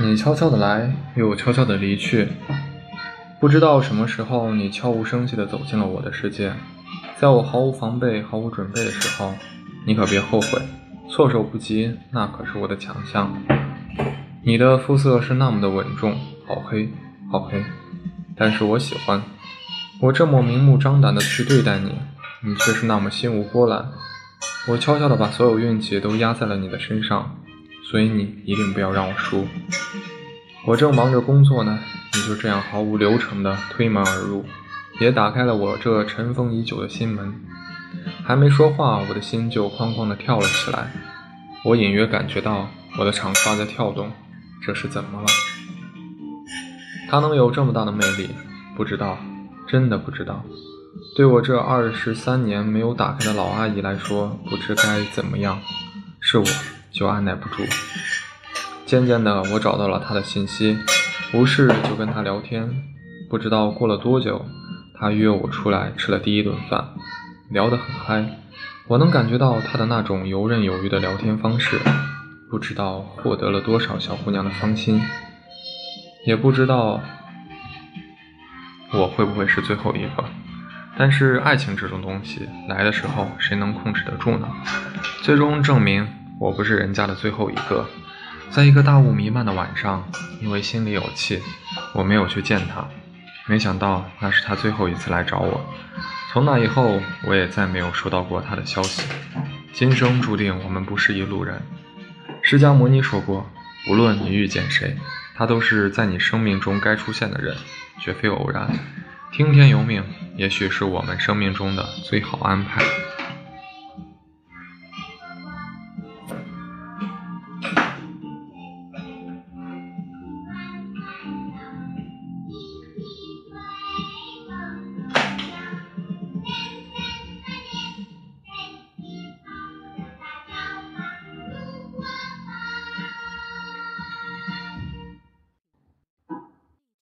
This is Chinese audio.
你悄悄的来，又悄悄的离去，不知道什么时候，你悄无声息的走进了我的世界。在我毫无防备、毫无准备的时候，你可别后悔，措手不及，那可是我的强项。你的肤色是那么的稳重，好黑，好黑，但是我喜欢。我这么明目张胆的去对待你，你却是那么心无波澜。我悄悄的把所有运气都压在了你的身上。所以你一定不要让我输。我正忙着工作呢，你就这样毫无流程的推门而入，也打开了我这尘封已久的心门。还没说话，我的心就哐哐的跳了起来。我隐约感觉到我的长发在跳动，这是怎么了？他能有这么大的魅力？不知道，真的不知道。对我这二十三年没有打开的老阿姨来说，不知该怎么样。是我。就按耐不住。渐渐的，我找到了他的信息，无事就跟他聊天。不知道过了多久，他约我出来吃了第一顿饭，聊得很嗨。我能感觉到他的那种游刃有余的聊天方式，不知道获得了多少小姑娘的芳心，也不知道我会不会是最后一个。但是爱情这种东西来的时候，谁能控制得住呢？最终证明。我不是人家的最后一个，在一个大雾弥漫的晚上，因为心里有气，我没有去见他。没想到那是他最后一次来找我。从那以后，我也再没有收到过他的消息。今生注定我们不是一路人。释迦牟尼说过，无论你遇见谁，他都是在你生命中该出现的人，绝非偶然。听天由命，也许是我们生命中的最好安排。